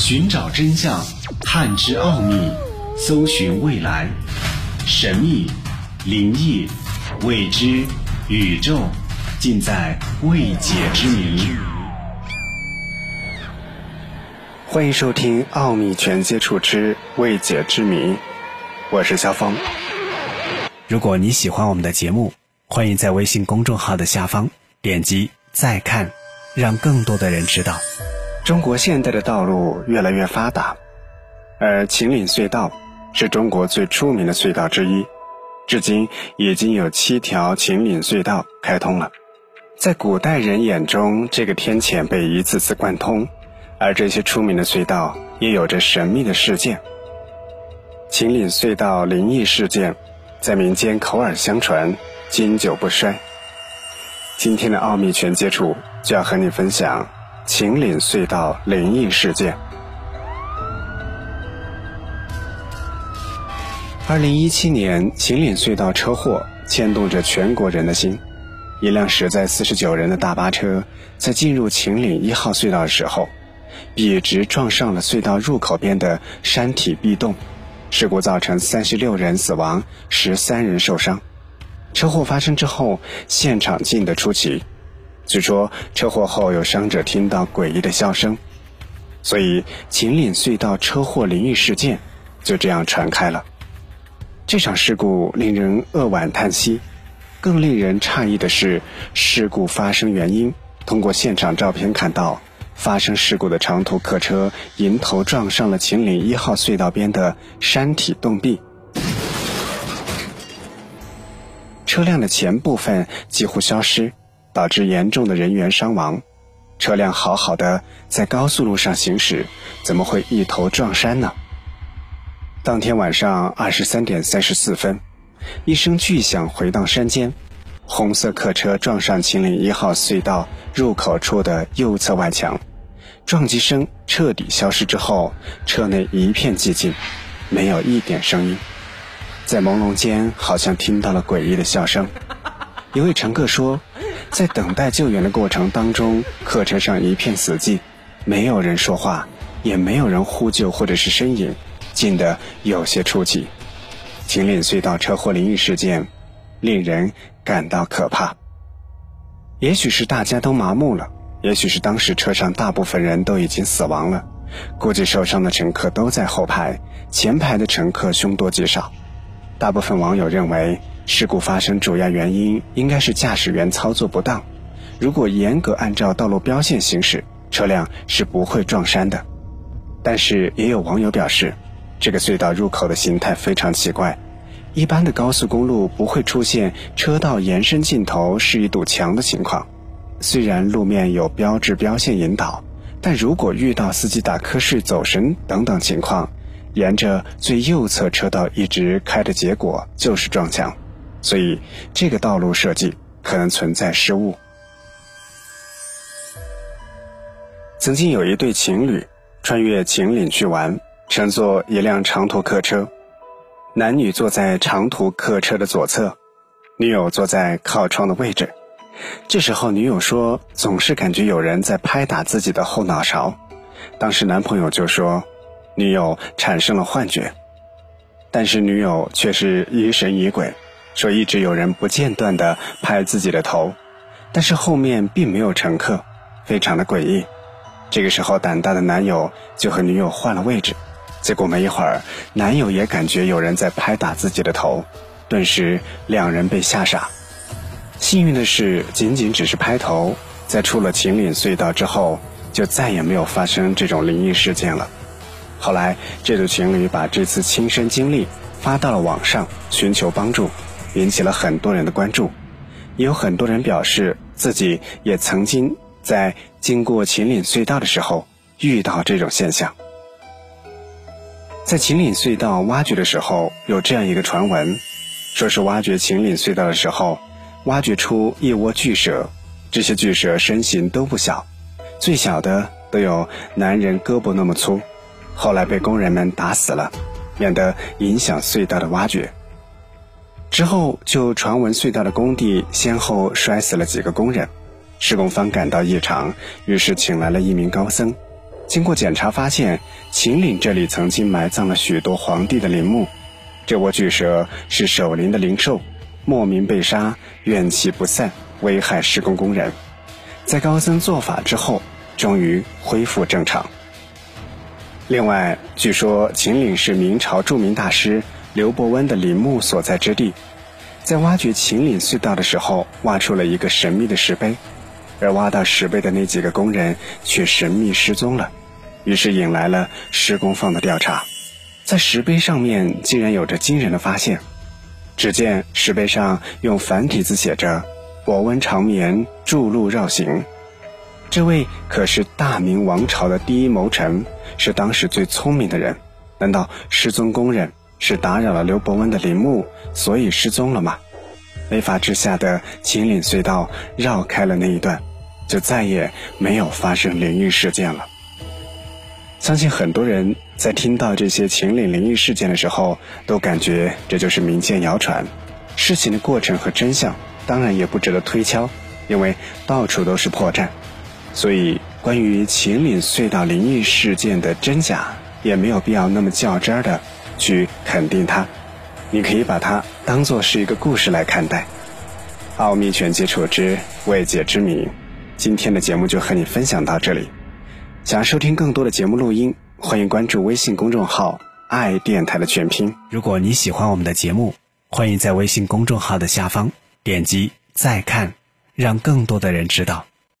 寻找真相，探知奥秘，搜寻未来，神秘、灵异、未知、宇宙，尽在未解之谜。欢迎收听《奥秘全接触之未解之谜》，我是肖峰。如果你喜欢我们的节目，欢迎在微信公众号的下方点击再看，让更多的人知道。中国现代的道路越来越发达，而秦岭隧道是中国最出名的隧道之一，至今已经有七条秦岭隧道开通了。在古代人眼中，这个天堑被一次次贯通，而这些出名的隧道也有着神秘的事件。秦岭隧道灵异事件，在民间口耳相传，经久不衰。今天的奥秘全接触就要和你分享。秦岭隧道灵异事件。二零一七年，秦岭隧道车祸牵动着全国人的心。一辆驶载四十九人的大巴车在进入秦岭一号隧道的时候，笔直撞上了隧道入口边的山体壁洞，事故造成三十六人死亡，十三人受伤。车祸发生之后，现场静得出奇。据说车祸后有伤者听到诡异的笑声，所以秦岭隧道车祸灵异事件就这样传开了。这场事故令人扼腕叹息，更令人诧异的是，事故发生原因。通过现场照片看到，发生事故的长途客车迎头撞上了秦岭一号隧道边的山体洞壁，车辆的前部分几乎消失。导致严重的人员伤亡，车辆好好的在高速路上行驶，怎么会一头撞山呢？当天晚上二十三点三十四分，一声巨响回荡山间，红色客车撞上秦岭一号隧道入口处的右侧外墙，撞击声彻底消失之后，车内一片寂静，没有一点声音，在朦胧间好像听到了诡异的笑声。一位乘客说。在等待救援的过程当中，客车上一片死寂，没有人说话，也没有人呼救或者是呻吟，静得有些出奇。秦岭隧道车祸灵异事件，令人感到可怕。也许是大家都麻木了，也许是当时车上大部分人都已经死亡了，估计受伤的乘客都在后排，前排的乘客凶多吉少。大部分网友认为。事故发生主要原因应该是驾驶员操作不当。如果严格按照道路标线行驶，车辆是不会撞山的。但是也有网友表示，这个隧道入口的形态非常奇怪。一般的高速公路不会出现车道延伸尽头是一堵墙的情况。虽然路面有标志标线引导，但如果遇到司机打瞌睡、走神等等情况，沿着最右侧车道一直开的结果就是撞墙。所以，这个道路设计可能存在失误。曾经有一对情侣穿越秦岭去玩，乘坐一辆长途客车，男女坐在长途客车的左侧，女友坐在靠窗的位置。这时候，女友说总是感觉有人在拍打自己的后脑勺。当时男朋友就说，女友产生了幻觉，但是女友却是疑神疑鬼。说一直有人不间断地拍自己的头，但是后面并没有乘客，非常的诡异。这个时候，胆大的男友就和女友换了位置，结果没一会儿，男友也感觉有人在拍打自己的头，顿时两人被吓傻。幸运的是，仅仅只是拍头，在出了秦岭隧道之后，就再也没有发生这种灵异事件了。后来，这对情侣把这次亲身经历发到了网上，寻求帮助。引起了很多人的关注，也有很多人表示自己也曾经在经过秦岭隧道的时候遇到这种现象。在秦岭隧道挖掘的时候，有这样一个传闻，说是挖掘秦岭隧道的时候，挖掘出一窝巨蛇，这些巨蛇身形都不小，最小的都有男人胳膊那么粗，后来被工人们打死了，免得影响隧道的挖掘。之后就传闻隧道的工地先后摔死了几个工人，施工方感到异常，于是请来了一名高僧，经过检查发现，秦岭这里曾经埋葬了许多皇帝的陵墓。这窝巨蛇是守陵的灵兽，莫名被杀，怨气不散，危害施工工人。在高僧做法之后，终于恢复正常。另外，据说秦岭是明朝著名大师刘伯温的陵墓所在之地。在挖掘秦岭隧道的时候，挖出了一个神秘的石碑，而挖到石碑的那几个工人却神秘失踪了。于是引来了施工方的调查，在石碑上面竟然有着惊人的发现。只见石碑上用繁体字写着“伯温长眠，筑路绕行”。这位可是大明王朝的第一谋臣，是当时最聪明的人。难道失踪工人是打扰了刘伯温的陵墓，所以失踪了吗？没法之下的秦岭隧道绕开了那一段，就再也没有发生灵异事件了。相信很多人在听到这些秦岭灵异事件的时候，都感觉这就是民间谣传。事情的过程和真相当然也不值得推敲，因为到处都是破绽。所以，关于秦岭隧道灵异事件的真假，也没有必要那么较真儿的去肯定它。你可以把它当做是一个故事来看待。奥秘全接触之未解之谜，今天的节目就和你分享到这里。想收听更多的节目录音，欢迎关注微信公众号“爱电台”的全拼。如果你喜欢我们的节目，欢迎在微信公众号的下方点击再看，让更多的人知道。